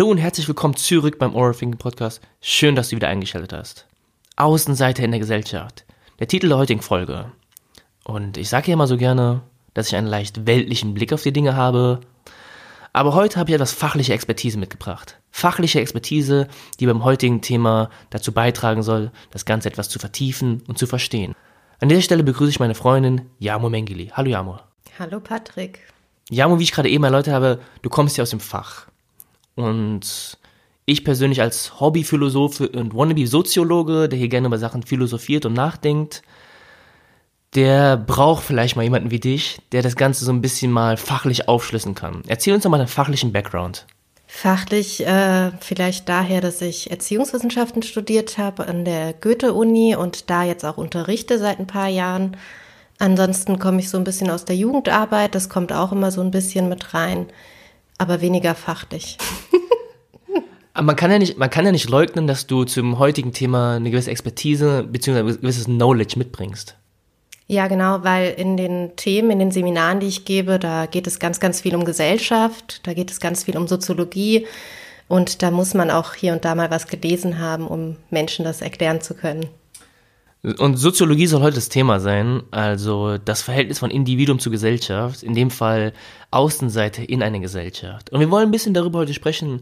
Hallo und herzlich willkommen zurück beim Oral Thinking Podcast. Schön, dass du wieder eingeschaltet hast. Außenseite in der Gesellschaft. Der Titel der heutigen Folge. Und ich sage ja immer so gerne, dass ich einen leicht weltlichen Blick auf die Dinge habe. Aber heute habe ich etwas fachliche Expertise mitgebracht. Fachliche Expertise, die beim heutigen Thema dazu beitragen soll, das Ganze etwas zu vertiefen und zu verstehen. An dieser Stelle begrüße ich meine Freundin Jamo Mengili. Hallo Jamo. Hallo Patrick. Jamo, wie ich gerade eben erläutert habe, du kommst ja aus dem Fach. Und ich persönlich als Hobbyphilosoph und Wannabe-Soziologe, der hier gerne über Sachen philosophiert und nachdenkt, der braucht vielleicht mal jemanden wie dich, der das Ganze so ein bisschen mal fachlich aufschlüsseln kann. Erzähl uns doch mal deinen fachlichen Background. Fachlich äh, vielleicht daher, dass ich Erziehungswissenschaften studiert habe an der Goethe-Uni und da jetzt auch unterrichte seit ein paar Jahren. Ansonsten komme ich so ein bisschen aus der Jugendarbeit, das kommt auch immer so ein bisschen mit rein aber weniger fachlich. Aber man kann ja nicht, man kann ja nicht leugnen, dass du zum heutigen Thema eine gewisse Expertise bzw. ein gewisses Knowledge mitbringst. Ja, genau, weil in den Themen, in den Seminaren, die ich gebe, da geht es ganz, ganz viel um Gesellschaft, da geht es ganz viel um Soziologie und da muss man auch hier und da mal was gelesen haben, um Menschen das erklären zu können. Und Soziologie soll heute das Thema sein, also das Verhältnis von Individuum zu Gesellschaft, in dem Fall Außenseite in eine Gesellschaft. Und wir wollen ein bisschen darüber heute sprechen,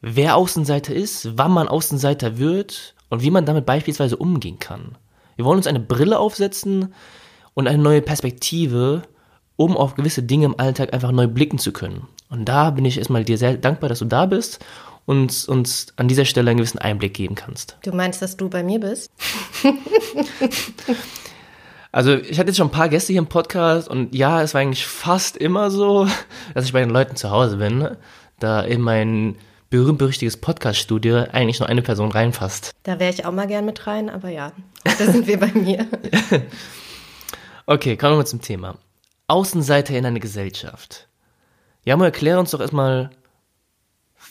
wer Außenseiter ist, wann man Außenseiter wird und wie man damit beispielsweise umgehen kann. Wir wollen uns eine Brille aufsetzen und eine neue Perspektive, um auf gewisse Dinge im Alltag einfach neu blicken zu können. Und da bin ich erstmal dir sehr dankbar, dass du da bist und uns an dieser Stelle einen gewissen Einblick geben kannst. Du meinst, dass du bei mir bist? also ich hatte jetzt schon ein paar Gäste hier im Podcast und ja, es war eigentlich fast immer so, dass ich bei den Leuten zu Hause bin, da in mein berühmt-berüchtiges Podcast-Studio eigentlich nur eine Person reinfasst. Da wäre ich auch mal gern mit rein, aber ja, da sind wir bei mir. okay, kommen wir mal zum Thema. Außenseiter in eine Gesellschaft. Ja, mal erklär uns doch erstmal,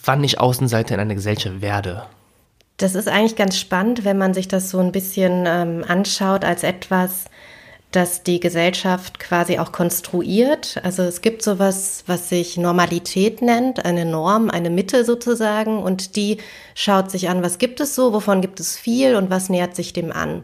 wann ich Außenseiter in einer Gesellschaft werde. Das ist eigentlich ganz spannend, wenn man sich das so ein bisschen ähm, anschaut als etwas, das die Gesellschaft quasi auch konstruiert. Also es gibt sowas, was sich Normalität nennt, eine Norm, eine Mitte sozusagen, und die schaut sich an, was gibt es so, wovon gibt es viel und was nähert sich dem an.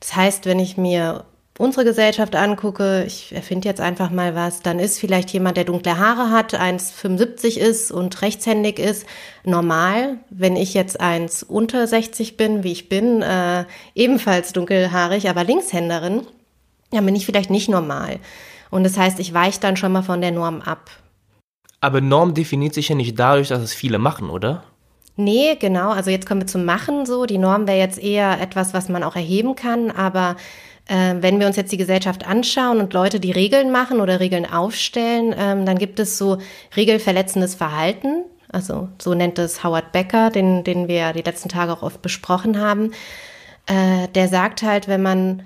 Das heißt, wenn ich mir unsere Gesellschaft angucke, ich erfinde jetzt einfach mal was, dann ist vielleicht jemand, der dunkle Haare hat, 1,75 ist und rechtshändig ist, normal. Wenn ich jetzt eins unter 60 bin, wie ich bin, äh, ebenfalls dunkelhaarig, aber Linkshänderin, dann bin ich vielleicht nicht normal. Und das heißt, ich weiche dann schon mal von der Norm ab. Aber Norm definiert sich ja nicht dadurch, dass es viele machen, oder? Nee, genau. Also jetzt kommen wir zum Machen so. Die Norm wäre jetzt eher etwas, was man auch erheben kann, aber wenn wir uns jetzt die Gesellschaft anschauen und Leute, die Regeln machen oder Regeln aufstellen, ähm, dann gibt es so regelverletzendes Verhalten. Also so nennt es Howard Becker, den, den wir die letzten Tage auch oft besprochen haben. Äh, der sagt halt, wenn man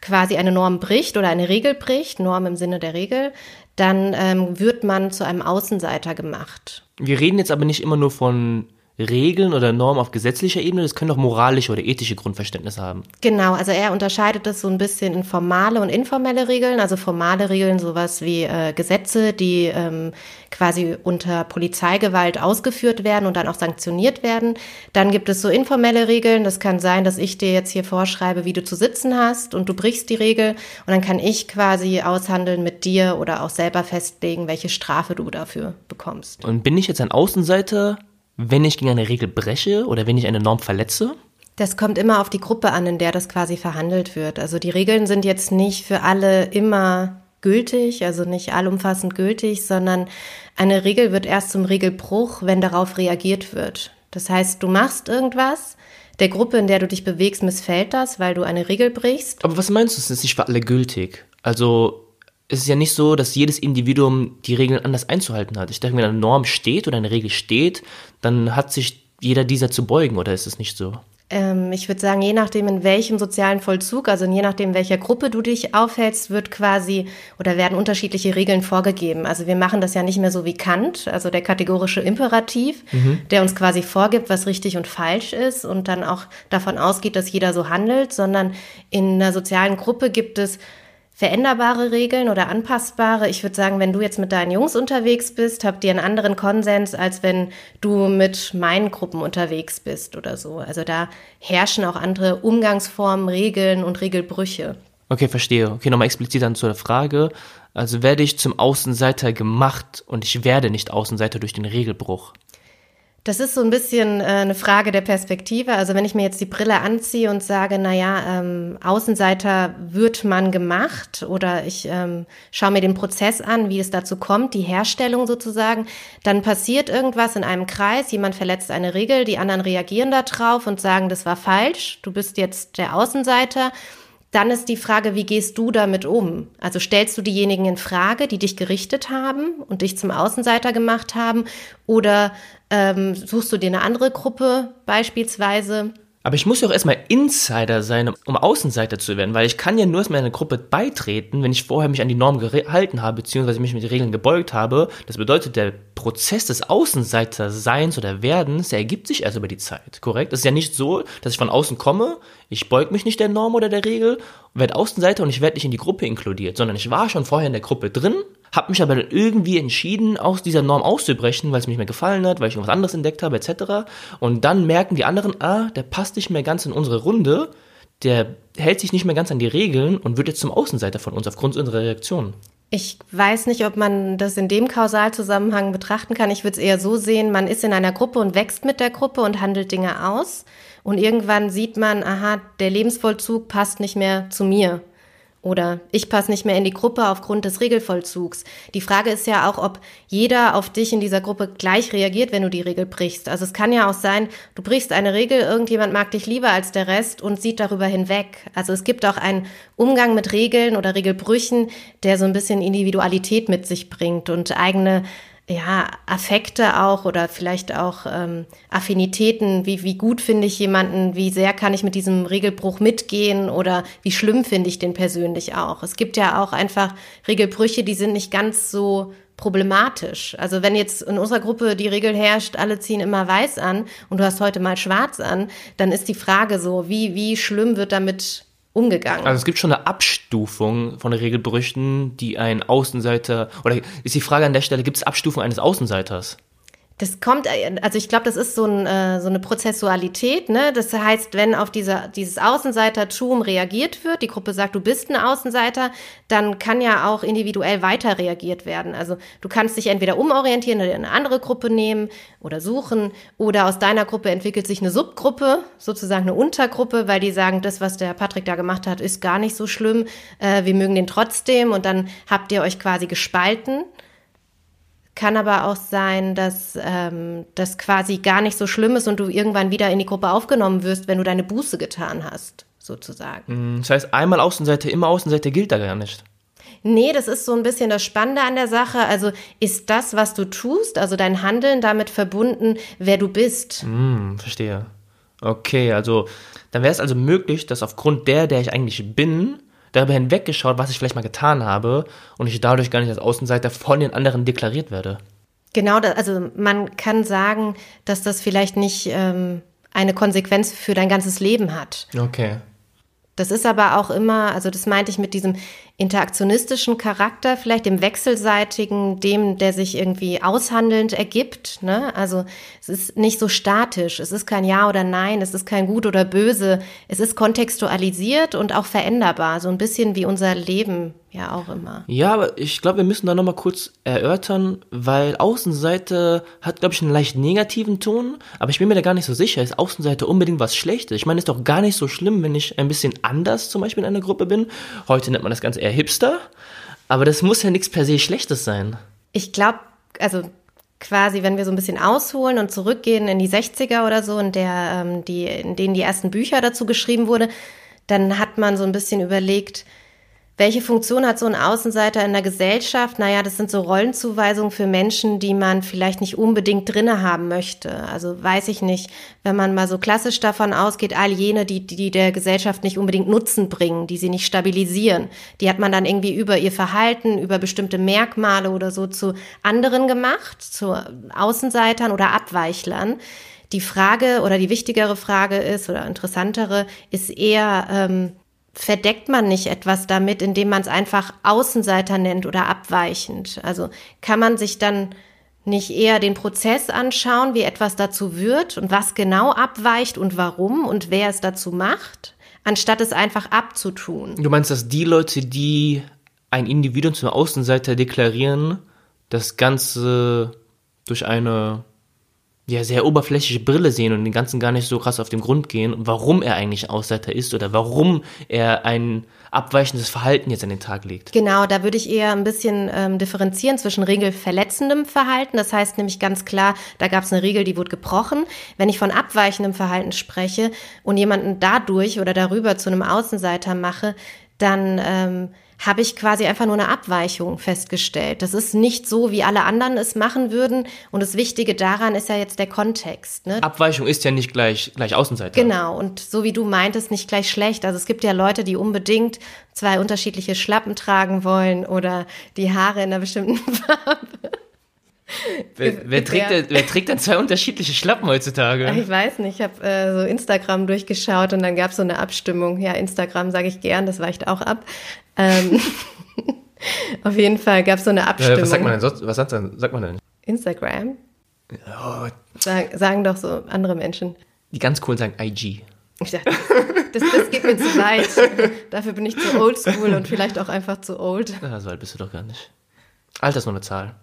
quasi eine Norm bricht oder eine Regel bricht, Norm im Sinne der Regel, dann ähm, wird man zu einem Außenseiter gemacht. Wir reden jetzt aber nicht immer nur von Regeln oder Normen auf gesetzlicher Ebene, das können auch moralische oder ethische Grundverständnisse haben. Genau, also er unterscheidet das so ein bisschen in formale und informelle Regeln. Also formale Regeln, sowas wie äh, Gesetze, die ähm, quasi unter Polizeigewalt ausgeführt werden und dann auch sanktioniert werden. Dann gibt es so informelle Regeln. Das kann sein, dass ich dir jetzt hier vorschreibe, wie du zu sitzen hast und du brichst die Regel und dann kann ich quasi aushandeln mit dir oder auch selber festlegen, welche Strafe du dafür bekommst. Und bin ich jetzt ein Außenseiter wenn ich gegen eine Regel breche oder wenn ich eine Norm verletze? Das kommt immer auf die Gruppe an, in der das quasi verhandelt wird. Also die Regeln sind jetzt nicht für alle immer gültig, also nicht allumfassend gültig, sondern eine Regel wird erst zum Regelbruch, wenn darauf reagiert wird. Das heißt, du machst irgendwas, der Gruppe, in der du dich bewegst, missfällt das, weil du eine Regel brichst. Aber was meinst du, es ist nicht für alle gültig? Also es ist ja nicht so, dass jedes Individuum die Regeln anders einzuhalten hat. Ich denke, wenn eine Norm steht oder eine Regel steht, dann hat sich jeder dieser zu beugen oder ist es nicht so? Ähm, ich würde sagen, je nachdem, in welchem sozialen Vollzug, also je nachdem, welcher Gruppe du dich aufhältst, wird quasi oder werden unterschiedliche Regeln vorgegeben. Also wir machen das ja nicht mehr so wie Kant, also der kategorische Imperativ, mhm. der uns quasi vorgibt, was richtig und falsch ist und dann auch davon ausgeht, dass jeder so handelt, sondern in einer sozialen Gruppe gibt es veränderbare Regeln oder anpassbare. Ich würde sagen, wenn du jetzt mit deinen Jungs unterwegs bist, habt ihr einen anderen Konsens, als wenn du mit meinen Gruppen unterwegs bist oder so. Also da herrschen auch andere Umgangsformen, Regeln und Regelbrüche. Okay, verstehe. Okay, nochmal explizit dann zur Frage. Also werde ich zum Außenseiter gemacht und ich werde nicht Außenseiter durch den Regelbruch. Das ist so ein bisschen äh, eine Frage der Perspektive. Also wenn ich mir jetzt die Brille anziehe und sage, na ja, ähm, Außenseiter wird man gemacht oder ich ähm, schaue mir den Prozess an, wie es dazu kommt, die Herstellung sozusagen, dann passiert irgendwas in einem Kreis, jemand verletzt eine Regel, die anderen reagieren da drauf und sagen, das war falsch, du bist jetzt der Außenseiter. Dann ist die Frage, wie gehst du damit um? Also stellst du diejenigen in Frage, die dich gerichtet haben und dich zum Außenseiter gemacht haben? Oder ähm, suchst du dir eine andere Gruppe beispielsweise? Aber ich muss ja auch erstmal Insider sein, um Außenseiter zu werden, weil ich kann ja nur erstmal einer Gruppe beitreten, wenn ich vorher mich an die Norm gehalten habe, beziehungsweise mich mit den Regeln gebeugt habe. Das bedeutet, der Prozess des Außenseiterseins oder Werdens, der ergibt sich erst über die Zeit, korrekt? Es ist ja nicht so, dass ich von außen komme, ich beug mich nicht der Norm oder der Regel, werde Außenseiter und ich werde nicht in die Gruppe inkludiert, sondern ich war schon vorher in der Gruppe drin, habe mich aber dann irgendwie entschieden, aus dieser Norm auszubrechen, weil es mir nicht mehr gefallen hat, weil ich irgendwas anderes entdeckt habe, etc. Und dann merken die anderen, ah, der passt nicht mehr ganz in unsere Runde, der hält sich nicht mehr ganz an die Regeln und wird jetzt zum Außenseiter von uns aufgrund unserer Reaktion. Ich weiß nicht, ob man das in dem Kausalzusammenhang betrachten kann. Ich würde es eher so sehen, man ist in einer Gruppe und wächst mit der Gruppe und handelt Dinge aus. Und irgendwann sieht man, aha, der Lebensvollzug passt nicht mehr zu mir. Oder ich passe nicht mehr in die Gruppe aufgrund des Regelvollzugs. Die Frage ist ja auch, ob jeder auf dich in dieser Gruppe gleich reagiert, wenn du die Regel brichst. Also es kann ja auch sein, du brichst eine Regel, irgendjemand mag dich lieber als der Rest und sieht darüber hinweg. Also es gibt auch einen Umgang mit Regeln oder Regelbrüchen, der so ein bisschen Individualität mit sich bringt und eigene ja, Affekte auch oder vielleicht auch ähm, Affinitäten, wie, wie gut finde ich jemanden, wie sehr kann ich mit diesem Regelbruch mitgehen oder wie schlimm finde ich den persönlich auch. Es gibt ja auch einfach Regelbrüche, die sind nicht ganz so problematisch. Also wenn jetzt in unserer Gruppe die Regel herrscht, alle ziehen immer weiß an und du hast heute mal schwarz an, dann ist die Frage so, wie, wie schlimm wird damit umgegangen. Also es gibt schon eine Abstufung von Regelbrüchen, die ein Außenseiter, oder ist die Frage an der Stelle, gibt es Abstufung eines Außenseiters? Das kommt, also ich glaube, das ist so, ein, äh, so eine Prozessualität. Ne? Das heißt, wenn auf diese, dieses Außenseitertum reagiert wird, die Gruppe sagt, du bist ein Außenseiter, dann kann ja auch individuell weiter reagiert werden. Also du kannst dich entweder umorientieren oder eine andere Gruppe nehmen oder suchen oder aus deiner Gruppe entwickelt sich eine Subgruppe, sozusagen eine Untergruppe, weil die sagen, das, was der Patrick da gemacht hat, ist gar nicht so schlimm. Äh, wir mögen den trotzdem und dann habt ihr euch quasi gespalten. Kann aber auch sein, dass ähm, das quasi gar nicht so schlimm ist und du irgendwann wieder in die Gruppe aufgenommen wirst, wenn du deine Buße getan hast, sozusagen. Mm, das heißt, einmal Außenseite, immer Außenseite gilt da gar nicht. Nee, das ist so ein bisschen das Spannende an der Sache. Also ist das, was du tust, also dein Handeln damit verbunden, wer du bist? Mm, verstehe. Okay, also dann wäre es also möglich, dass aufgrund der, der ich eigentlich bin, darüber hinweggeschaut, was ich vielleicht mal getan habe und ich dadurch gar nicht als Außenseiter von den anderen deklariert werde. Genau, also man kann sagen, dass das vielleicht nicht ähm, eine Konsequenz für dein ganzes Leben hat. Okay. Das ist aber auch immer, also das meinte ich mit diesem interaktionistischen Charakter, vielleicht dem wechselseitigen, dem, der sich irgendwie aushandelnd ergibt. Ne? Also es ist nicht so statisch, es ist kein Ja oder Nein, es ist kein Gut oder Böse, es ist kontextualisiert und auch veränderbar, so ein bisschen wie unser Leben ja auch immer. Ja, aber ich glaube, wir müssen da nochmal kurz erörtern, weil Außenseite hat, glaube ich, einen leicht negativen Ton, aber ich bin mir da gar nicht so sicher. Ist Außenseite unbedingt was Schlechtes? Ich meine, ist doch gar nicht so schlimm, wenn ich ein bisschen anders zum Beispiel in einer Gruppe bin. Heute nennt man das Ganze eher Hipster, aber das muss ja nichts per se Schlechtes sein. Ich glaube, also quasi, wenn wir so ein bisschen ausholen und zurückgehen in die 60er oder so, in, der, ähm, die, in denen die ersten Bücher dazu geschrieben wurde, dann hat man so ein bisschen überlegt, welche Funktion hat so ein Außenseiter in der Gesellschaft? Naja, das sind so Rollenzuweisungen für Menschen, die man vielleicht nicht unbedingt drinne haben möchte. Also weiß ich nicht, wenn man mal so klassisch davon ausgeht, all jene, die, die der Gesellschaft nicht unbedingt Nutzen bringen, die sie nicht stabilisieren, die hat man dann irgendwie über ihr Verhalten, über bestimmte Merkmale oder so zu anderen gemacht, zu Außenseitern oder Abweichlern. Die Frage oder die wichtigere Frage ist oder interessantere ist eher, ähm, verdeckt man nicht etwas damit, indem man es einfach Außenseiter nennt oder abweichend. Also kann man sich dann nicht eher den Prozess anschauen, wie etwas dazu wird und was genau abweicht und warum und wer es dazu macht, anstatt es einfach abzutun. Du meinst, dass die Leute, die ein Individuum zum Außenseiter deklarieren, das Ganze durch eine ja, sehr oberflächliche Brille sehen und den Ganzen gar nicht so krass auf den Grund gehen, warum er eigentlich Außenseiter ist oder warum er ein abweichendes Verhalten jetzt an den Tag legt. Genau, da würde ich eher ein bisschen ähm, differenzieren zwischen regelverletzendem Verhalten. Das heißt nämlich ganz klar, da gab es eine Regel, die wurde gebrochen. Wenn ich von abweichendem Verhalten spreche und jemanden dadurch oder darüber zu einem Außenseiter mache, dann ähm, habe ich quasi einfach nur eine Abweichung festgestellt. Das ist nicht so, wie alle anderen es machen würden. Und das Wichtige daran ist ja jetzt der Kontext. Ne? Abweichung ist ja nicht gleich, gleich Außenseiter. Genau. Und so wie du meintest, nicht gleich schlecht. Also es gibt ja Leute, die unbedingt zwei unterschiedliche Schlappen tragen wollen oder die Haare in einer bestimmten Farbe. Wer, wer, trägt denn, wer trägt denn zwei unterschiedliche Schlappen heutzutage? Ich weiß nicht, ich habe äh, so Instagram durchgeschaut und dann gab es so eine Abstimmung. Ja, Instagram sage ich gern, das weicht auch ab. Ähm, auf jeden Fall gab es so eine Abstimmung. was sagt man denn sonst? Was sagt, sagt man denn? Instagram? Oh. Sag, sagen doch so andere Menschen. Die ganz coolen sagen IG. Ich dachte, das, das geht mir zu weit. Dafür bin ich zu oldschool und vielleicht auch einfach zu old. Ja, so alt bist du doch gar nicht. Alter ist nur eine Zahl.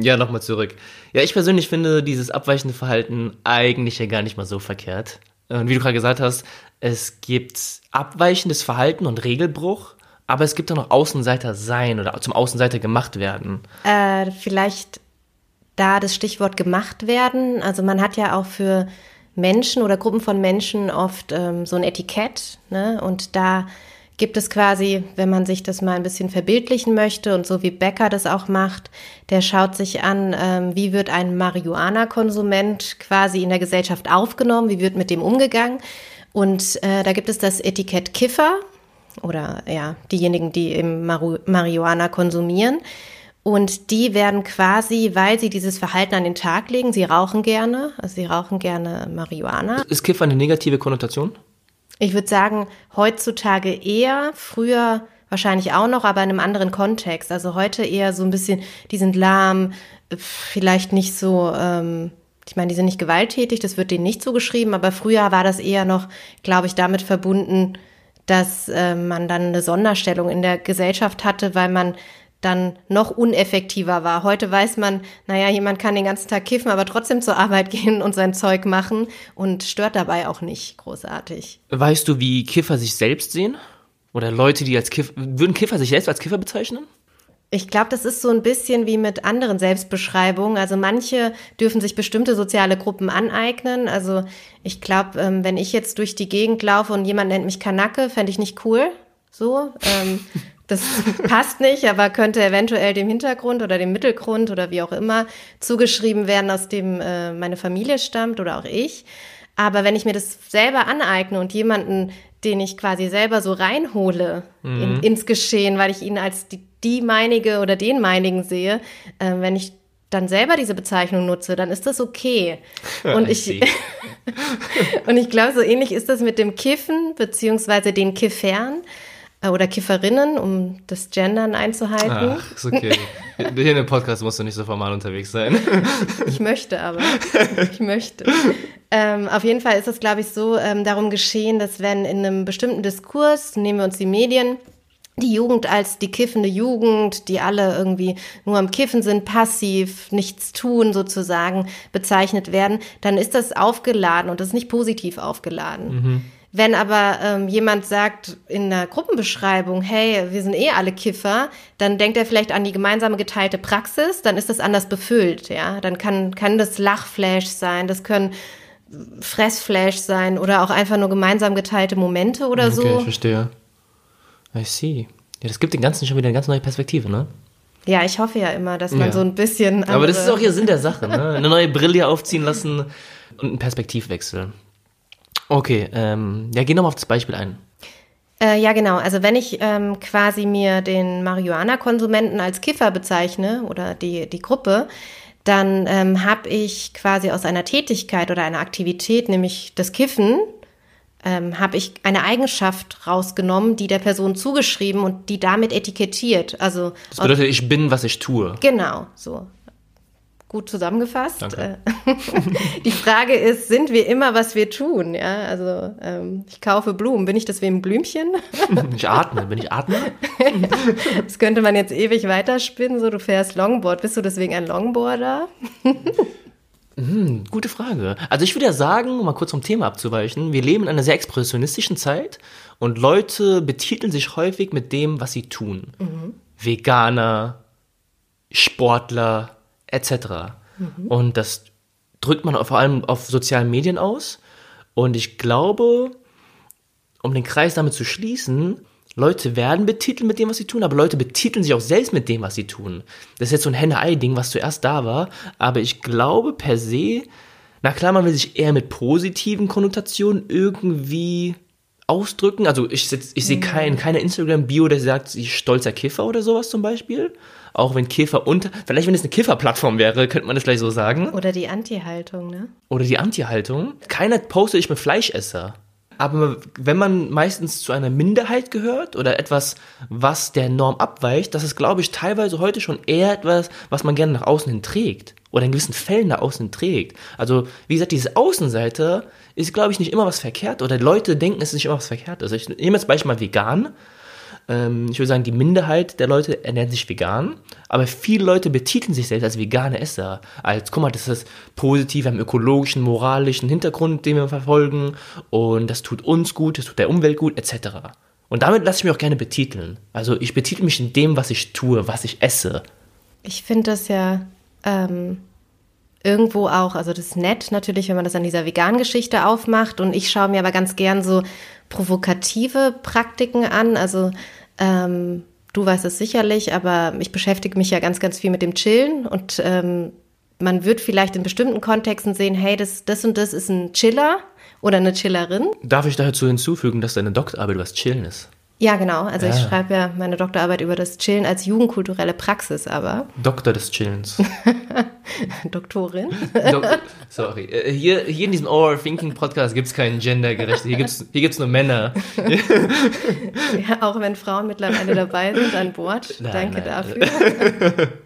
Ja, nochmal zurück. Ja, ich persönlich finde dieses abweichende Verhalten eigentlich ja gar nicht mal so verkehrt. Und wie du gerade gesagt hast, es gibt abweichendes Verhalten und Regelbruch aber es gibt auch noch Außenseiter sein oder zum Außenseiter gemacht werden. Äh, vielleicht da das Stichwort gemacht werden. Also man hat ja auch für Menschen oder Gruppen von Menschen oft ähm, so ein Etikett. Ne? Und da gibt es quasi, wenn man sich das mal ein bisschen verbildlichen möchte und so wie Becker das auch macht, der schaut sich an, ähm, wie wird ein Marihuana-Konsument quasi in der Gesellschaft aufgenommen, wie wird mit dem umgegangen. Und äh, da gibt es das Etikett Kiffer, oder ja, diejenigen, die eben Marihuana konsumieren. Und die werden quasi, weil sie dieses Verhalten an den Tag legen, sie rauchen gerne, also sie rauchen gerne Marihuana. Ist Kiff eine negative Konnotation? Ich würde sagen, heutzutage eher, früher wahrscheinlich auch noch, aber in einem anderen Kontext. Also heute eher so ein bisschen, die sind lahm, vielleicht nicht so, ähm, ich meine, die sind nicht gewalttätig, das wird denen nicht so geschrieben, aber früher war das eher noch, glaube ich, damit verbunden, dass äh, man dann eine Sonderstellung in der Gesellschaft hatte, weil man dann noch uneffektiver war. Heute weiß man, naja, jemand kann den ganzen Tag kiffen, aber trotzdem zur Arbeit gehen und sein Zeug machen und stört dabei auch nicht großartig. Weißt du, wie Kiffer sich selbst sehen? Oder Leute, die als Kiffer, würden Kiffer sich selbst als Kiffer bezeichnen? Ich glaube, das ist so ein bisschen wie mit anderen Selbstbeschreibungen. Also manche dürfen sich bestimmte soziale Gruppen aneignen. Also ich glaube, ähm, wenn ich jetzt durch die Gegend laufe und jemand nennt mich Kanacke, fände ich nicht cool. So, ähm, das passt nicht, aber könnte eventuell dem Hintergrund oder dem Mittelgrund oder wie auch immer zugeschrieben werden, aus dem äh, meine Familie stammt oder auch ich. Aber wenn ich mir das selber aneigne und jemanden, den ich quasi selber so reinhole mhm. in, ins Geschehen, weil ich ihn als die die meinige oder den meinigen sehe, äh, wenn ich dann selber diese Bezeichnung nutze, dann ist das okay. Und ich, und ich glaube, so ähnlich ist das mit dem Kiffen, beziehungsweise den Kiffern oder Kifferinnen, um das Gendern einzuhalten. Ach, ist okay. Hier in dem Podcast musst du nicht so formal unterwegs sein. ich möchte aber. Ich möchte. Ähm, auf jeden Fall ist es, glaube ich, so ähm, darum geschehen, dass wenn in einem bestimmten Diskurs, nehmen wir uns die Medien, die Jugend als die kiffende Jugend, die alle irgendwie nur am Kiffen sind, passiv, nichts tun sozusagen bezeichnet werden, dann ist das aufgeladen und das ist nicht positiv aufgeladen. Mhm. Wenn aber ähm, jemand sagt in der Gruppenbeschreibung, hey, wir sind eh alle Kiffer, dann denkt er vielleicht an die gemeinsame geteilte Praxis, dann ist das anders befüllt, ja. Dann kann, kann das Lachflash sein, das können Fressflash sein oder auch einfach nur gemeinsam geteilte Momente oder okay, so. Okay, ich verstehe. I see. Ja, das gibt den Ganzen schon wieder eine ganz neue Perspektive, ne? Ja, ich hoffe ja immer, dass man Ja. so ein bisschen. Aber das ist auch hier Sinn der Sache, ne? Eine neue Brille aufziehen lassen und einen Perspektivwechsel. Okay, ähm, ja, geh nochmal auf das Beispiel ein. Äh, ja, genau. Also wenn ich ähm, quasi mir den Marihuana-Konsumenten als Kiffer bezeichne oder die, die Gruppe, dann ähm, habe ich quasi aus einer Tätigkeit oder einer Aktivität, nämlich das Kiffen, ähm, habe ich eine Eigenschaft rausgenommen, die der Person zugeschrieben und die damit etikettiert. Also Das bedeutet, ich bin, was ich tue. Genau, so. Gut zusammengefasst. Danke. Äh, Die Frage ist, sind wir immer, was wir tun? Ja, also ähm, ich kaufe Blumen. Bin ich deswegen Blümchen? Ich atme. Bin ich Atmer? Das könnte man jetzt ewig weiterspinnen. So, du fährst Longboard. Bist du deswegen ein Longboarder? Gute Frage. Also ich würde ja sagen, um mal kurz vom Thema abzuweichen, wir leben in einer sehr expressionistischen Zeit und Leute betiteln sich häufig mit dem, was sie tun. Veganer, Sportler, etc. Und das drückt man vor allem auf sozialen Medien aus. Und ich glaube, um den Kreis damit zu schließen, Leute werden betitelt mit dem, was sie tun, aber Leute betiteln sich auch selbst mit dem, was sie tun. Das ist jetzt so ein Henne-Ei-Ding, was zuerst da war, aber ich glaube per se, na klar, man will sich eher mit positiven Konnotationen irgendwie ausdrücken. Also ich, ich sehe kein, keine Instagram-Bio, der sagt, ich stolzer Kiffer oder sowas zum Beispiel. Auch wenn Kiffer unter, vielleicht wenn es eine Kiffer-Plattform wäre, könnte man das vielleicht so sagen. Oder die Anti-Haltung, ne? Oder die Anti-Haltung. Keiner postet ich mit Fleischesser. Aber wenn man meistens zu einer Minderheit gehört oder etwas, was der Norm abweicht, das ist, glaube ich, teilweise heute schon eher etwas, was man gerne nach außen hin trägt. Oder in gewissen Fällen nach außen hin trägt. Also, wie gesagt, diese Außenseite ist, glaube ich, nicht immer was verkehrt. Oder Leute denken, es ist nicht immer was verkehrt. Also, ich nehme jetzt Beispiel mal vegan. Ähm, ich würde sagen, die Minderheit der Leute ernährt sich vegan, aber viele Leute betiteln sich selbst als vegane Esser. Als, guck mal, das ist positiv, wir haben ökologischen, moralischen Hintergrund, den wir verfolgen und das tut uns gut, das tut der Umwelt gut, etc. Und damit lasse ich mich auch gerne betiteln. Also ich betitel mich in dem, was ich tue, was ich esse. Ich finde das ja ähm, irgendwo auch, also das ist nett natürlich, wenn man das an dieser Vegan-Geschichte aufmacht. Und ich schaue mir aber ganz gern so provokative Praktiken an. Also ähm, du weißt es sicherlich, aber ich beschäftige mich ja ganz, ganz viel mit dem Chillen und ähm, man wird vielleicht in bestimmten Kontexten sehen, hey, das, das und das ist ein Chiller oder eine Chillerin. Darf ich dazu hinzufügen, dass deine Doktorarbeit was Chillen ist? Ja, genau. Also ich Ja. schreibe ja meine Doktorarbeit über das Chillen als jugendkulturelle Praxis, aber Doktor des Chillens. Doktorin. Dok Sorry. Äh, Hier, hier in diesem Overthinking Podcast gibt es keinen gendergerecht. Hier gibt es hier gibt's nur Männer. Ja, auch wenn Frauen mittlerweile dabei sind an Bord. Nein, Danke nein. dafür.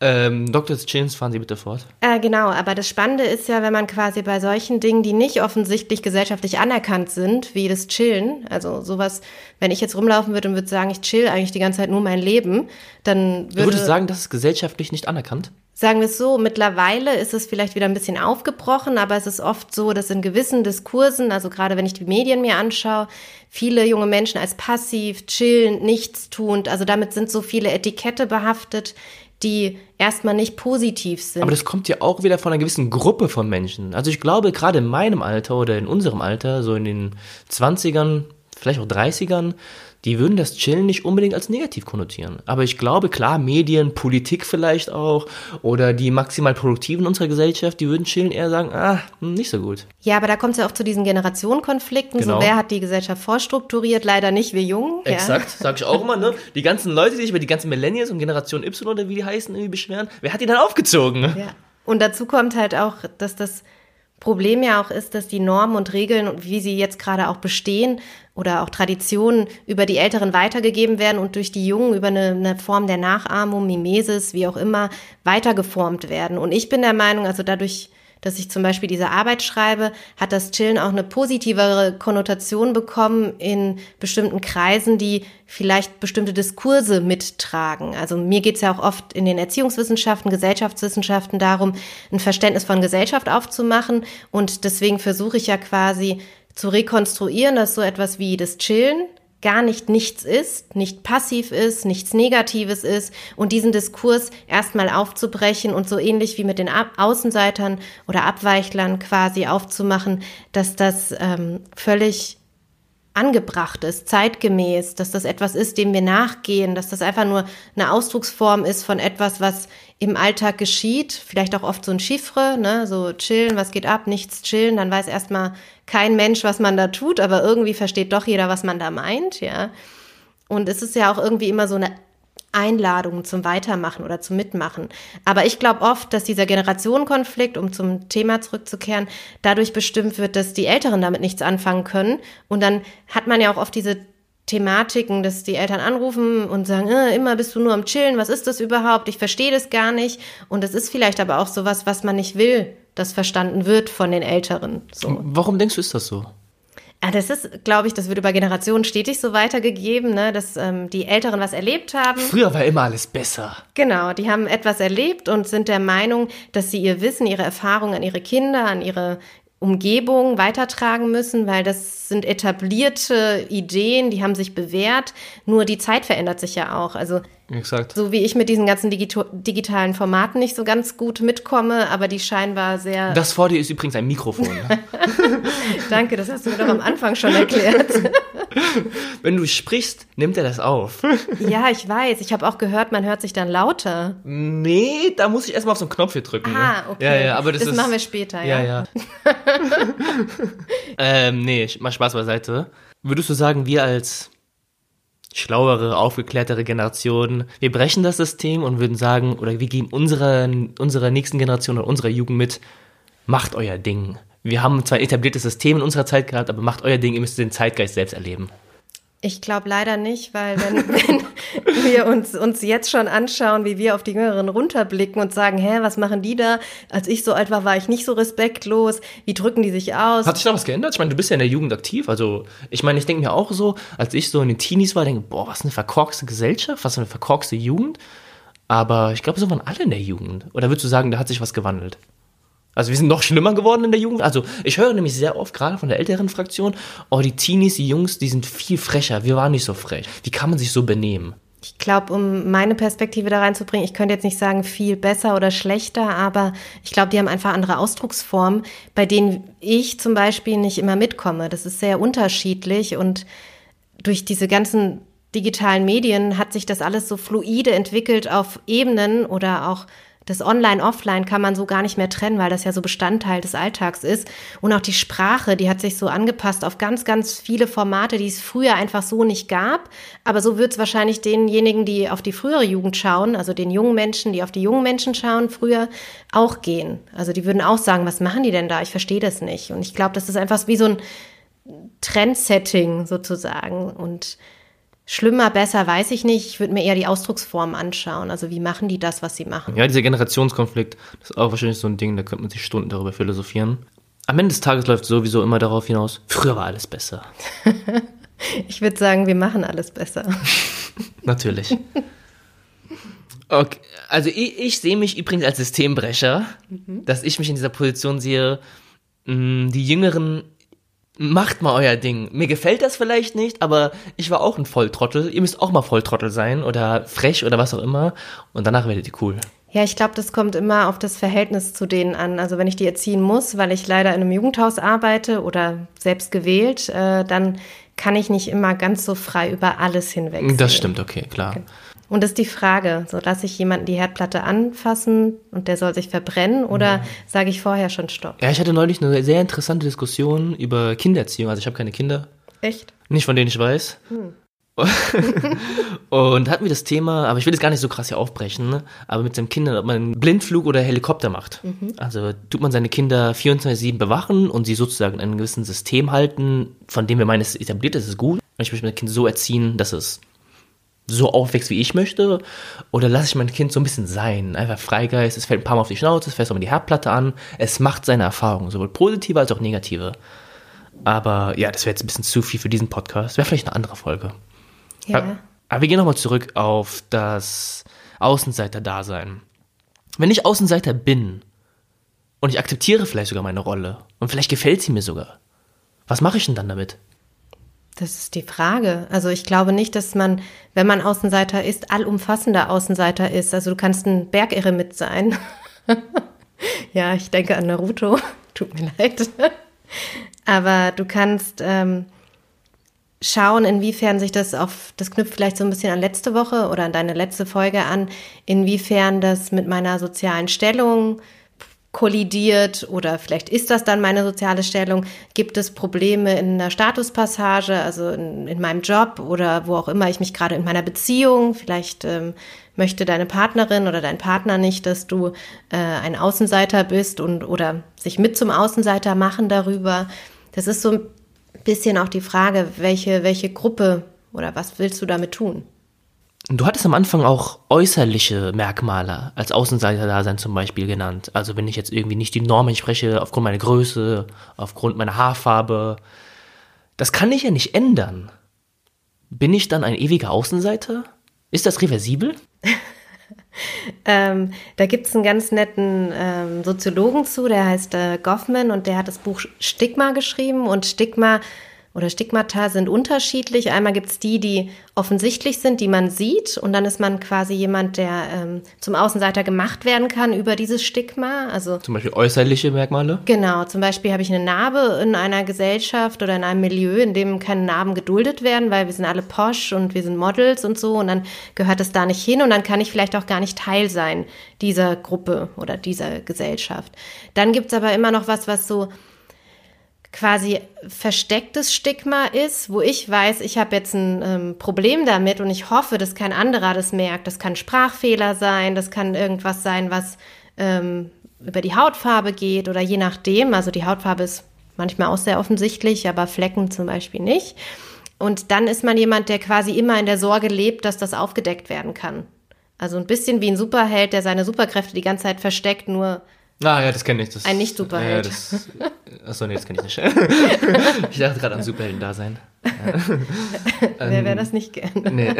Ähm, Dr. Chillens, fahren Sie bitte fort. Äh, genau, aber das Spannende ist ja, wenn man quasi bei solchen Dingen, die nicht offensichtlich gesellschaftlich anerkannt sind, wie das Chillen, also sowas, wenn ich jetzt rumlaufen würde und würde sagen, ich chill eigentlich die ganze Zeit nur mein Leben, dann Du würde, würdest sagen, das ist gesellschaftlich nicht anerkannt? sagen wir es so, mittlerweile ist es vielleicht wieder ein bisschen aufgebrochen, aber es ist oft so, dass in gewissen Diskursen, also gerade wenn ich die Medien mir anschaue, viele junge Menschen als passiv, chillend, nichtstuend, also damit sind so viele Etikette behaftet, die erstmal nicht positiv sind. Aber das kommt ja auch wieder von einer gewissen Gruppe von Menschen. Also ich glaube, gerade in meinem Alter oder in unserem Alter, so in den 20ern, vielleicht auch 30ern, die würden das Chillen nicht unbedingt als negativ konnotieren. Aber ich glaube, klar, Medien, Politik vielleicht auch oder die maximal Produktiven unserer Gesellschaft, die würden Chillen eher sagen, ah, hm, nicht so gut. Ja, aber da kommt es ja auch zu diesen Generationenkonflikten. Genau. So, wer hat die Gesellschaft vorstrukturiert? Leider nicht wir Jungen. Exakt, sag ich auch immer, ne? Die ganzen Leute, die sich über die ganzen Millennials und Generation Y oder wie die heißen, irgendwie beschweren, wer hat die dann aufgezogen? Ja. ja. Und dazu kommt halt auch, dass das Problem ja auch ist, dass die Normen und Regeln, wie sie jetzt gerade auch bestehen oder auch Traditionen über die Älteren weitergegeben werden und durch die Jungen über eine, eine Form der Nachahmung, Mimesis, wie auch immer, weitergeformt werden. Und ich bin der Meinung, also dadurch, dass ich zum Beispiel diese Arbeit schreibe, hat das Chillen auch eine positivere Konnotation bekommen in bestimmten Kreisen, die vielleicht bestimmte Diskurse mittragen. Also mir geht es ja auch oft in den Erziehungswissenschaften, Gesellschaftswissenschaften darum, ein Verständnis von Gesellschaft aufzumachen. Und deswegen versuche ich ja quasi zu rekonstruieren, dass so etwas wie das Chillen gar nicht nichts ist, nicht passiv ist, nichts Negatives ist und diesen Diskurs erstmal aufzubrechen und so ähnlich wie mit den Außenseitern oder Abweichlern quasi aufzumachen, dass das ähm, völlig angebracht ist, zeitgemäß, dass das etwas ist, dem wir nachgehen, dass das einfach nur eine Ausdrucksform ist von etwas, was im Alltag geschieht. Vielleicht auch oft so ein Chiffre, ne? so chillen, was geht ab, nichts chillen, dann weiß erstmal kein Mensch, was man da tut, aber irgendwie versteht doch jeder, was man da meint, ja. Und es ist ja auch irgendwie immer so eine Einladung zum Weitermachen oder zum Mitmachen. Aber ich glaube oft, dass dieser Generationenkonflikt, um zum Thema zurückzukehren, dadurch bestimmt wird, dass die Älteren damit nichts anfangen können. Und dann hat man ja auch oft diese Thematiken, dass die Eltern anrufen und sagen, äh, immer bist du nur am Chillen, was ist das überhaupt? Ich verstehe das gar nicht. Und es ist vielleicht aber auch sowas, was man nicht will, das verstanden wird von den Älteren. So. Warum denkst du, ist das so? Ja, das ist, glaube ich, das wird über Generationen stetig so weitergegeben, ne, dass ähm, die Älteren was erlebt haben. Früher war immer alles besser. Genau, die haben etwas erlebt und sind der Meinung, dass sie ihr Wissen, ihre Erfahrungen an ihre Kinder, an ihre Umgebung weitertragen müssen, weil das sind etablierte Ideen, die haben sich bewährt. Nur die Zeit verändert sich ja auch. Also Exakt. so wie ich mit diesen ganzen Digito digitalen Formaten nicht so ganz gut mitkomme, aber die scheinbar sehr. Das vor dir ist übrigens ein Mikrofon. Danke, das hast du mir doch am Anfang schon erklärt. Wenn du sprichst, nimmt er das auf. ja, ich weiß. Ich habe auch gehört, man hört sich dann lauter. Nee, da muss ich erstmal auf so einen Knopf hier drücken. Ah, okay. Ja, ja, aber das, das ist, machen wir später, ja. Ja, ja. ähm, nee, mal Spaß beiseite. Würdest du sagen, wir als schlauere, aufgeklärtere Generation, wir brechen das System und würden sagen, oder wir geben unserer, unserer nächsten Generation oder unserer Jugend mit, macht euer Ding. Wir haben zwar ein etabliertes System in unserer Zeit gehabt, aber macht euer Ding, ihr müsst den Zeitgeist selbst erleben. Ich glaube leider nicht, weil wenn, wenn wir uns, uns jetzt schon anschauen, wie wir auf die Jüngeren runterblicken und sagen, hä, was machen die da? Als ich so alt war, war ich nicht so respektlos. Wie drücken die sich aus? Hat sich da was geändert? Ich meine, du bist ja in der Jugend aktiv. Also, ich meine, ich denke mir auch so, als ich so in den Teenies war, denke boah, was eine verkorkste Gesellschaft, was eine verkorkste Jugend. Aber ich glaube, so waren alle in der Jugend. Oder würdest du sagen, da hat sich was gewandelt? Also wir sind noch schlimmer geworden in der Jugend. Also ich höre nämlich sehr oft, gerade von der älteren Fraktion, oh, die Teenies, die Jungs, die sind viel frecher. Wir waren nicht so frech. Wie kann man sich so benehmen? Ich glaube, um meine Perspektive da reinzubringen, ich könnte jetzt nicht sagen viel besser oder schlechter, aber ich glaube, die haben einfach andere Ausdrucksformen, bei denen ich zum Beispiel nicht immer mitkomme. Das ist sehr unterschiedlich und durch diese ganzen digitalen Medien hat sich das alles so fluide entwickelt auf Ebenen oder auch das Online, Offline kann man so gar nicht mehr trennen, weil das ja so Bestandteil des Alltags ist. Und auch die Sprache, die hat sich so angepasst auf ganz, ganz viele Formate, die es früher einfach so nicht gab. Aber so wird es wahrscheinlich denjenigen, die auf die frühere Jugend schauen, also den jungen Menschen, die auf die jungen Menschen schauen, früher auch gehen. Also die würden auch sagen, was machen die denn da? Ich verstehe das nicht. Und ich glaube, das ist einfach wie so ein Trendsetting sozusagen. Und Schlimmer, besser, weiß ich nicht. Ich würde mir eher die Ausdrucksform anschauen. Also wie machen die das, was sie machen? Ja, dieser Generationskonflikt, das ist auch wahrscheinlich so ein Ding, da könnte man sich Stunden darüber philosophieren. Am Ende des Tages läuft sowieso immer darauf hinaus, früher war alles besser. ich würde sagen, wir machen alles besser. Natürlich. Okay, also ich, ich sehe mich übrigens als Systembrecher, mhm. dass ich mich in dieser Position sehe, mh, die Jüngeren macht mal euer Ding. Mir gefällt das vielleicht nicht, aber ich war auch ein Volltrottel. Ihr müsst auch mal Volltrottel sein oder frech oder was auch immer. Und danach werdet ihr cool. Ja, ich glaube, das kommt immer auf das Verhältnis zu denen an. Also wenn ich die erziehen muss, weil ich leider in einem Jugendhaus arbeite oder selbst gewählt, äh, dann kann ich nicht immer ganz so frei über alles hinweg. Das stimmt, okay, klar. Okay. Und das ist die Frage, so lasse ich jemanden die Herdplatte anfassen und der soll sich verbrennen oder mhm. sage ich vorher schon Stopp? Ja, ich hatte neulich eine sehr interessante Diskussion über Kindererziehung. Also ich habe keine Kinder. Echt? Nicht von denen ich weiß. Hm. und hatten wir das Thema, aber ich will das gar nicht so krass hier aufbrechen, ne? aber mit seinen Kindern, ob man Blindflug oder Helikopter macht. Mhm. Also tut man seine Kinder 24-7 bewachen und sie sozusagen in einem gewissen System halten, von dem wir meinen, es ist etabliert, es ist gut. Und ich möchte mein Kind so erziehen, dass es so aufwächst, wie ich möchte? Oder lasse ich mein Kind so ein bisschen sein? Einfach Freigeist, es fällt ein paar Mal auf die Schnauze, es fällt mal die Herdplatte an. Es macht seine Erfahrungen, sowohl positive als auch negative. Aber ja, das wäre jetzt ein bisschen zu viel für diesen Podcast. Wäre vielleicht eine andere Folge. Ja. Aber, aber wir gehen nochmal zurück auf das Außenseiter-Dasein. Wenn ich Außenseiter bin und ich akzeptiere vielleicht sogar meine Rolle und vielleicht gefällt sie mir sogar, was mache ich denn dann damit? Das ist die Frage. Also ich glaube nicht, dass man, wenn man Außenseiter ist, allumfassender Außenseiter ist. Also du kannst ein Bergirre mit sein. ja, ich denke an Naruto. Tut mir leid. Aber du kannst, ähm, schauen, inwiefern sich das auf, das knüpft vielleicht so ein bisschen an letzte Woche oder an deine letzte Folge an, inwiefern das mit meiner sozialen Stellung kollidiert oder vielleicht ist das dann meine soziale Stellung. Gibt es Probleme in der Statuspassage, also in, in meinem Job oder wo auch immer ich mich gerade in meiner Beziehung, vielleicht ähm, möchte deine Partnerin oder dein Partner nicht, dass du äh, ein Außenseiter bist und oder sich mit zum Außenseiter machen darüber. Das ist so ein bisschen auch die Frage, welche, welche Gruppe oder was willst du damit tun? Du hattest am Anfang auch äußerliche Merkmale als Außenseiter-Dasein zum Beispiel genannt. Also wenn ich jetzt irgendwie nicht die Norm entspreche, aufgrund meiner Größe, aufgrund meiner Haarfarbe, das kann ich ja nicht ändern. Bin ich dann ein ewiger Außenseiter? Ist das reversibel? ähm, da gibt es einen ganz netten ähm, Soziologen zu, der heißt äh, Goffman und der hat das Buch Stigma geschrieben und Stigma oder Stigmata sind unterschiedlich. Einmal gibt es die, die offensichtlich sind, die man sieht und dann ist man quasi jemand, der ähm, zum Außenseiter gemacht werden kann über dieses Stigma. Also zum Beispiel äußerliche Merkmale. Genau, zum Beispiel habe ich eine Narbe in einer Gesellschaft oder in einem Milieu, in dem keine Narben geduldet werden, weil wir sind alle posch und wir sind Models und so und dann gehört es da nicht hin und dann kann ich vielleicht auch gar nicht Teil sein dieser Gruppe oder dieser Gesellschaft. Dann gibt es aber immer noch was, was so quasi verstecktes Stigma ist, wo ich weiß, ich habe jetzt ein ähm, Problem damit und ich hoffe, dass kein anderer das merkt. Das kann Sprachfehler sein, das kann irgendwas sein, was ähm, über die Hautfarbe geht oder je nachdem. Also die Hautfarbe ist manchmal auch sehr offensichtlich, aber Flecken zum Beispiel nicht. Und dann ist man jemand, der quasi immer in der Sorge lebt, dass das aufgedeckt werden kann. Also ein bisschen wie ein Superheld, der seine Superkräfte die ganze Zeit versteckt, nur Ah, ja, das kenne ich. Das, ein Nicht-Superheld. Das, achso, nee, das kenne ich nicht. ich dachte gerade an Superhelden-Dasein. Wer wäre das nicht gerne? Nee.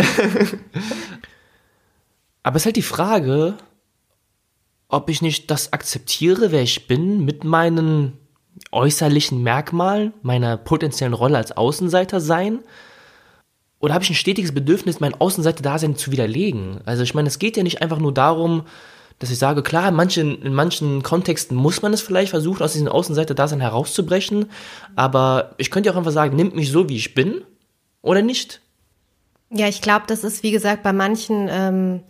Aber es ist halt die Frage, ob ich nicht das akzeptiere, wer ich bin, mit meinen äußerlichen Merkmalen, meiner potenziellen Rolle als Außenseiter sein. Oder habe ich ein stetiges Bedürfnis, mein Außenseiter-Dasein zu widerlegen? Also ich meine, es geht ja nicht einfach nur darum, dass ich sage, klar, in manchen, in manchen Kontexten muss man es vielleicht versuchen, aus diesem Außenseiter-Dasein herauszubrechen, aber ich könnte auch einfach sagen, nimmt mich so, wie ich bin oder nicht. Ja, ich glaube, das ist, wie gesagt, bei manchen ähm,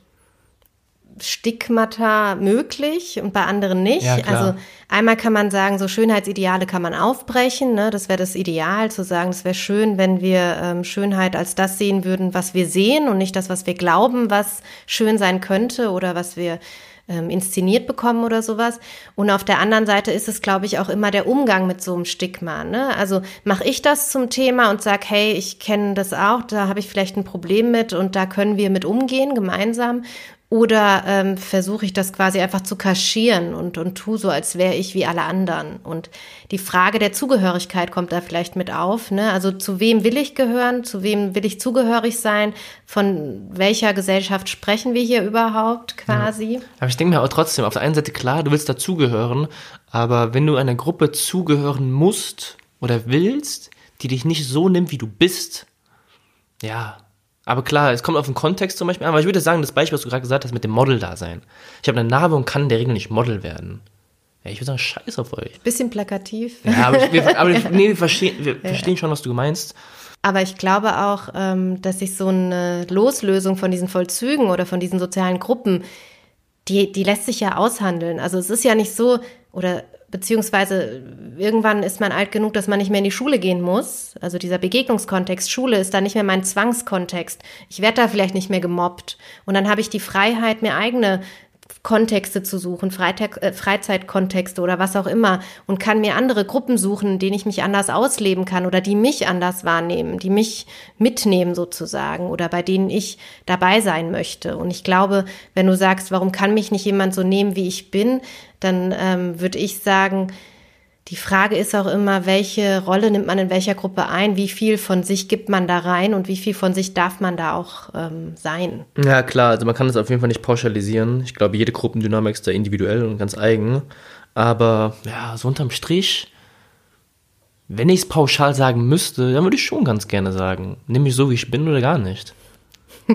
Stigmata möglich und bei anderen nicht. Ja, also einmal kann man sagen, so Schönheitsideale kann man aufbrechen. Ne? Das wäre das Ideal, zu sagen, es wäre schön, wenn wir ähm, Schönheit als das sehen würden, was wir sehen und nicht das, was wir glauben, was schön sein könnte oder was wir ähm, inszeniert bekommen oder sowas. Und auf der anderen Seite ist es, glaube ich, auch immer der Umgang mit so einem Stigma. Ne? Also mache ich das zum Thema und sage, hey, ich kenne das auch, da habe ich vielleicht ein Problem mit und da können wir mit umgehen gemeinsam. Oder ähm, versuche ich das quasi einfach zu kaschieren und, und tu so, als wäre ich wie alle anderen. Und die Frage der Zugehörigkeit kommt da vielleicht mit auf. Ne? Also zu wem will ich gehören, zu wem will ich zugehörig sein, von welcher Gesellschaft sprechen wir hier überhaupt quasi? Ja. Aber ich denke mir auch trotzdem, auf der einen Seite klar, du willst dazugehören, aber wenn du einer Gruppe zugehören musst oder willst, die dich nicht so nimmt, wie du bist, ja, aber klar, es kommt auf den Kontext zum Beispiel an. Aber ich würde sagen, das Beispiel, was du gerade gesagt hast, mit dem Model-Dasein. Ich habe eine Narbe und kann in der Regel nicht Model werden. Ja, ich würde sagen, scheiß auf euch. Bisschen plakativ. Ja, aber, wir, aber nee, wir, verstehen, wir ja. verstehen schon, was du meinst. Aber ich glaube auch, ähm, dass sich so eine Loslösung von diesen Vollzügen oder von diesen sozialen Gruppen, die, die lässt sich ja aushandeln. Also es ist ja nicht so, oder beziehungsweise irgendwann ist man alt genug, dass man nicht mehr in die Schule gehen muss. Also dieser Begegnungskontext, Schule ist dann nicht mehr mein Zwangskontext. Ich werde da vielleicht nicht mehr gemobbt. Und dann habe ich die Freiheit, mir eigene Kontexte zu suchen, Freitag, äh, Freizeitkontexte oder was auch immer und kann mir andere Gruppen suchen, denen ich mich anders ausleben kann oder die mich anders wahrnehmen, die mich mitnehmen sozusagen oder bei denen ich dabei sein möchte. Und ich glaube, wenn du sagst, warum kann mich nicht jemand so nehmen, wie ich bin, dann ähm, würde ich sagen, die Frage ist auch immer, welche Rolle nimmt man in welcher Gruppe ein, wie viel von sich gibt man da rein und wie viel von sich darf man da auch ähm, sein. Ja, klar, also man kann das auf jeden Fall nicht pauschalisieren. Ich glaube, jede Gruppendynamik ist da individuell und ganz eigen. Aber ja, so unterm Strich, wenn ich es pauschal sagen müsste, dann würde ich schon ganz gerne sagen, nimm mich so, wie ich bin oder gar nicht.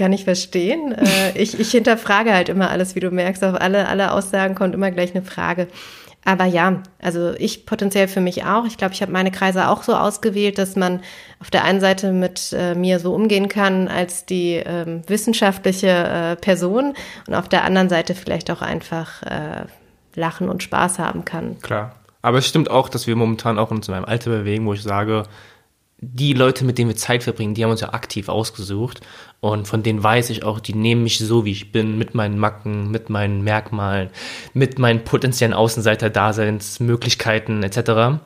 Kann ich verstehen. Äh, ich, ich hinterfrage halt immer alles, wie du merkst. Auf alle, alle Aussagen kommt immer gleich eine Frage. Aber ja, also ich potenziell für mich auch. Ich glaube, ich habe meine Kreise auch so ausgewählt, dass man auf der einen Seite mit äh, mir so umgehen kann als die ähm, wissenschaftliche äh, Person und auf der anderen Seite vielleicht auch einfach äh, lachen und Spaß haben kann. Klar. Aber es stimmt auch, dass wir momentan auch uns in einem Alter bewegen, wo ich sage, die Leute, mit denen wir Zeit verbringen, die haben uns ja aktiv ausgesucht. Und von denen weiß ich auch, die nehmen mich so, wie ich bin, mit meinen Macken, mit meinen Merkmalen, mit meinen potenziellen Außenseiter-Daseinsmöglichkeiten etc.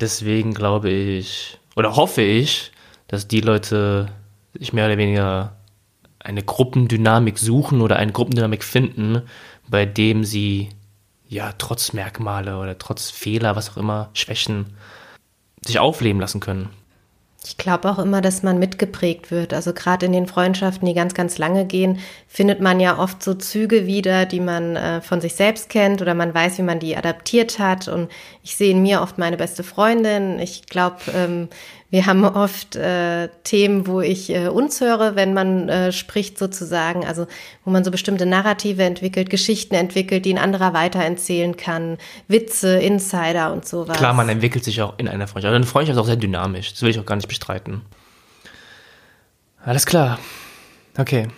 Deswegen glaube ich, oder hoffe ich, dass die Leute sich mehr oder weniger eine Gruppendynamik suchen oder eine Gruppendynamik finden, bei dem sie ja trotz Merkmale oder trotz Fehler, was auch immer, Schwächen, sich aufleben lassen können. Ich glaube auch immer, dass man mitgeprägt wird. Also gerade in den Freundschaften, die ganz, ganz lange gehen, findet man ja oft so Züge wieder, die man äh, von sich selbst kennt oder man weiß, wie man die adaptiert hat. Und ich sehe in mir oft meine beste Freundin. Ich glaube, ähm, wir haben oft äh, Themen, wo ich äh, uns höre, wenn man äh, spricht sozusagen, also wo man so bestimmte Narrative entwickelt, Geschichten entwickelt, die ein anderer weitererzählen kann, Witze, Insider und sowas. Klar, man entwickelt sich auch in einer Freundschaft. Also eine Freundschaft ist auch sehr dynamisch, das will ich auch gar nicht bestreiten. Alles klar. Okay.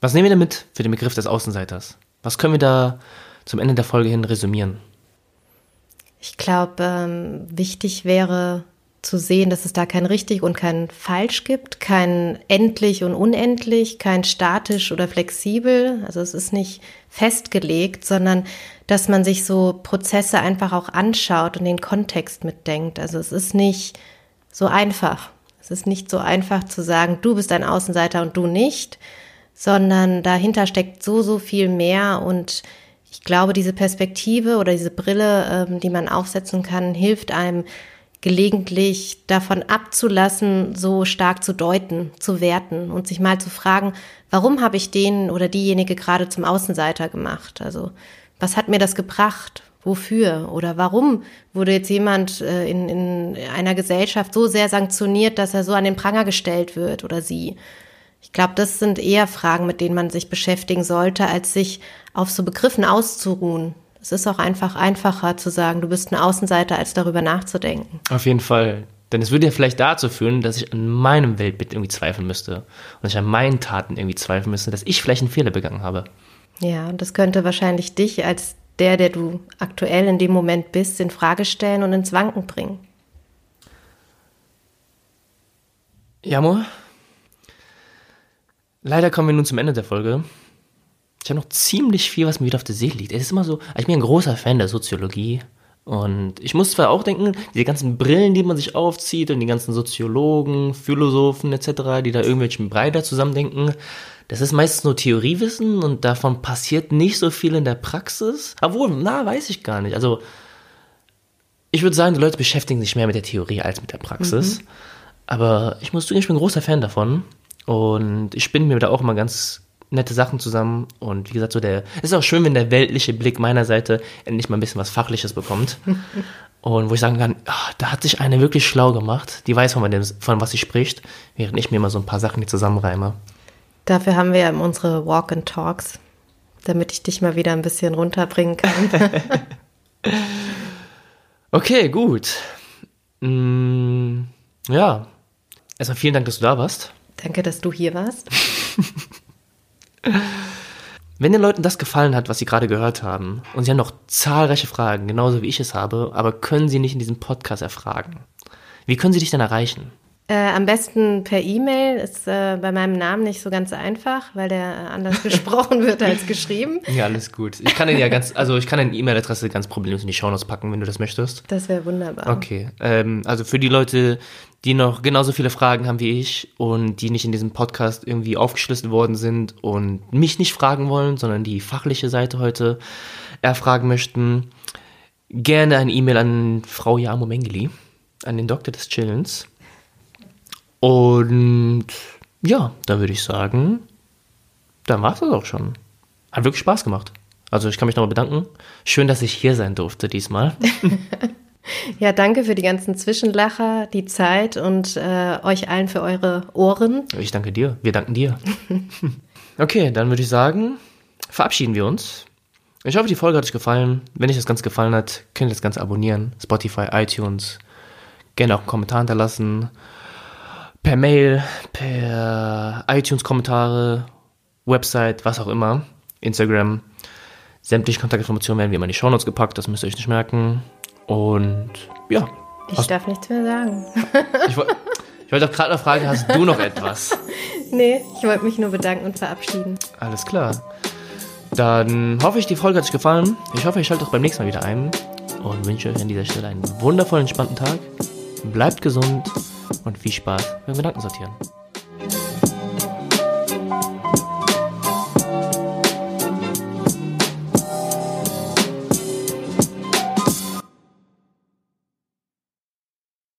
Was nehmen wir denn mit für den Begriff des Außenseiters? Was können wir da zum Ende der Folge hin resümieren? Ich glaube, ähm, wichtig wäre zu sehen, dass es da kein richtig und kein falsch gibt, kein endlich und unendlich, kein statisch oder flexibel. Also es ist nicht festgelegt, sondern dass man sich so Prozesse einfach auch anschaut und den Kontext mitdenkt. Also es ist nicht so einfach. Es ist nicht so einfach zu sagen, du bist ein Außenseiter und du nicht, sondern dahinter steckt so, so viel mehr und ich glaube, diese Perspektive oder diese Brille, ähm, die man aufsetzen kann, hilft einem, gelegentlich davon abzulassen, so stark zu deuten, zu werten und sich mal zu fragen, warum habe ich den oder diejenige gerade zum Außenseiter gemacht? Also was hat mir das gebracht? Wofür? Oder warum wurde jetzt jemand äh, in, in einer Gesellschaft so sehr sanktioniert, dass er so an den Pranger gestellt wird oder sie? Ich glaube, das sind eher Fragen, mit denen man sich beschäftigen sollte, als sich auf so Begriffen auszuruhen. Es ist auch einfach einfacher zu sagen, du bist ein Außenseiter, als darüber nachzudenken. Auf jeden Fall. Denn es würde ja vielleicht dazu führen, dass ich an meinem Weltbild irgendwie zweifeln müsste. Und ich an meinen Taten irgendwie zweifeln müsste, dass ich vielleicht einen Fehler begangen habe. Ja, und das könnte wahrscheinlich dich als der, der du aktuell in dem Moment bist, in Frage stellen und ins Wanken bringen. Ja, Mo. Leider kommen wir nun zum Ende der Folge. Ich habe noch ziemlich viel, was mir wieder auf der Seele liegt. Es ist immer so, ich bin ein großer Fan der Soziologie. Und ich muss zwar auch denken, diese ganzen Brillen, die man sich aufzieht und die ganzen Soziologen, Philosophen etc., die da irgendwelchen Breiter zusammendenken, das ist meistens nur Theoriewissen und davon passiert nicht so viel in der Praxis. Obwohl, na, weiß ich gar nicht. Also, ich würde sagen, die Leute beschäftigen sich mehr mit der Theorie als mit der Praxis. Mhm. Aber ich muss zugeben, ich bin ein großer Fan davon. Und ich bin mir da auch immer ganz nette Sachen zusammen. Und wie gesagt, so der, es ist auch schön, wenn der weltliche Blick meiner Seite endlich mal ein bisschen was Fachliches bekommt. und wo ich sagen kann, ach, da hat sich eine wirklich schlau gemacht. Die weiß, von, dem, von was sie spricht, während ich mir mal so ein paar Sachen die zusammenreime. Dafür haben wir ja unsere Walk and Talks, damit ich dich mal wieder ein bisschen runterbringen kann. okay, gut. Mm, ja. Erstmal vielen Dank, dass du da warst. Danke, dass du hier warst. Wenn den Leuten das gefallen hat, was sie gerade gehört haben, und sie haben noch zahlreiche Fragen, genauso wie ich es habe, aber können sie nicht in diesem Podcast erfragen, wie können sie dich denn erreichen? Äh, am besten per E-Mail ist äh, bei meinem Namen nicht so ganz einfach, weil der anders gesprochen wird als geschrieben. Ja, alles gut. Ich kann den ja ganz, also ich kann eine E-Mail-Adresse ganz problemlos in die Shownotes packen, wenn du das möchtest. Das wäre wunderbar. Okay. Ähm, also für die Leute, die noch genauso viele Fragen haben wie ich und die nicht in diesem Podcast irgendwie aufgeschlüsselt worden sind und mich nicht fragen wollen, sondern die fachliche Seite heute erfragen möchten, gerne eine E-Mail an Frau Jamo Mengeli, an den Doktor des Chillens. Und ja, dann würde ich sagen, dann war es das auch schon. Hat wirklich Spaß gemacht. Also ich kann mich nochmal bedanken. Schön, dass ich hier sein durfte diesmal. ja, danke für die ganzen Zwischenlacher, die Zeit und äh, euch allen für eure Ohren. Ich danke dir. Wir danken dir. okay, dann würde ich sagen, verabschieden wir uns. Ich hoffe, die Folge hat euch gefallen. Wenn euch das Ganze gefallen hat, könnt ihr das Ganze abonnieren. Spotify, iTunes. Gerne auch einen Kommentar hinterlassen. Per Mail, per iTunes-Kommentare, Website, was auch immer. Instagram. Sämtliche Kontaktinformationen werden wie immer in die Shownotes gepackt, das müsst ihr euch nicht merken. Und ja. Ich hast, darf nichts mehr sagen. ich wollte wollt auch gerade noch fragen, hast du noch etwas? Nee, ich wollte mich nur bedanken und verabschieden. Alles klar. Dann hoffe ich, die Folge hat euch gefallen. Ich hoffe, ihr schaltet auch beim nächsten Mal wieder ein und wünsche euch an dieser Stelle einen wundervollen, entspannten Tag. Bleibt gesund und viel Spaß beim Gedankensortieren.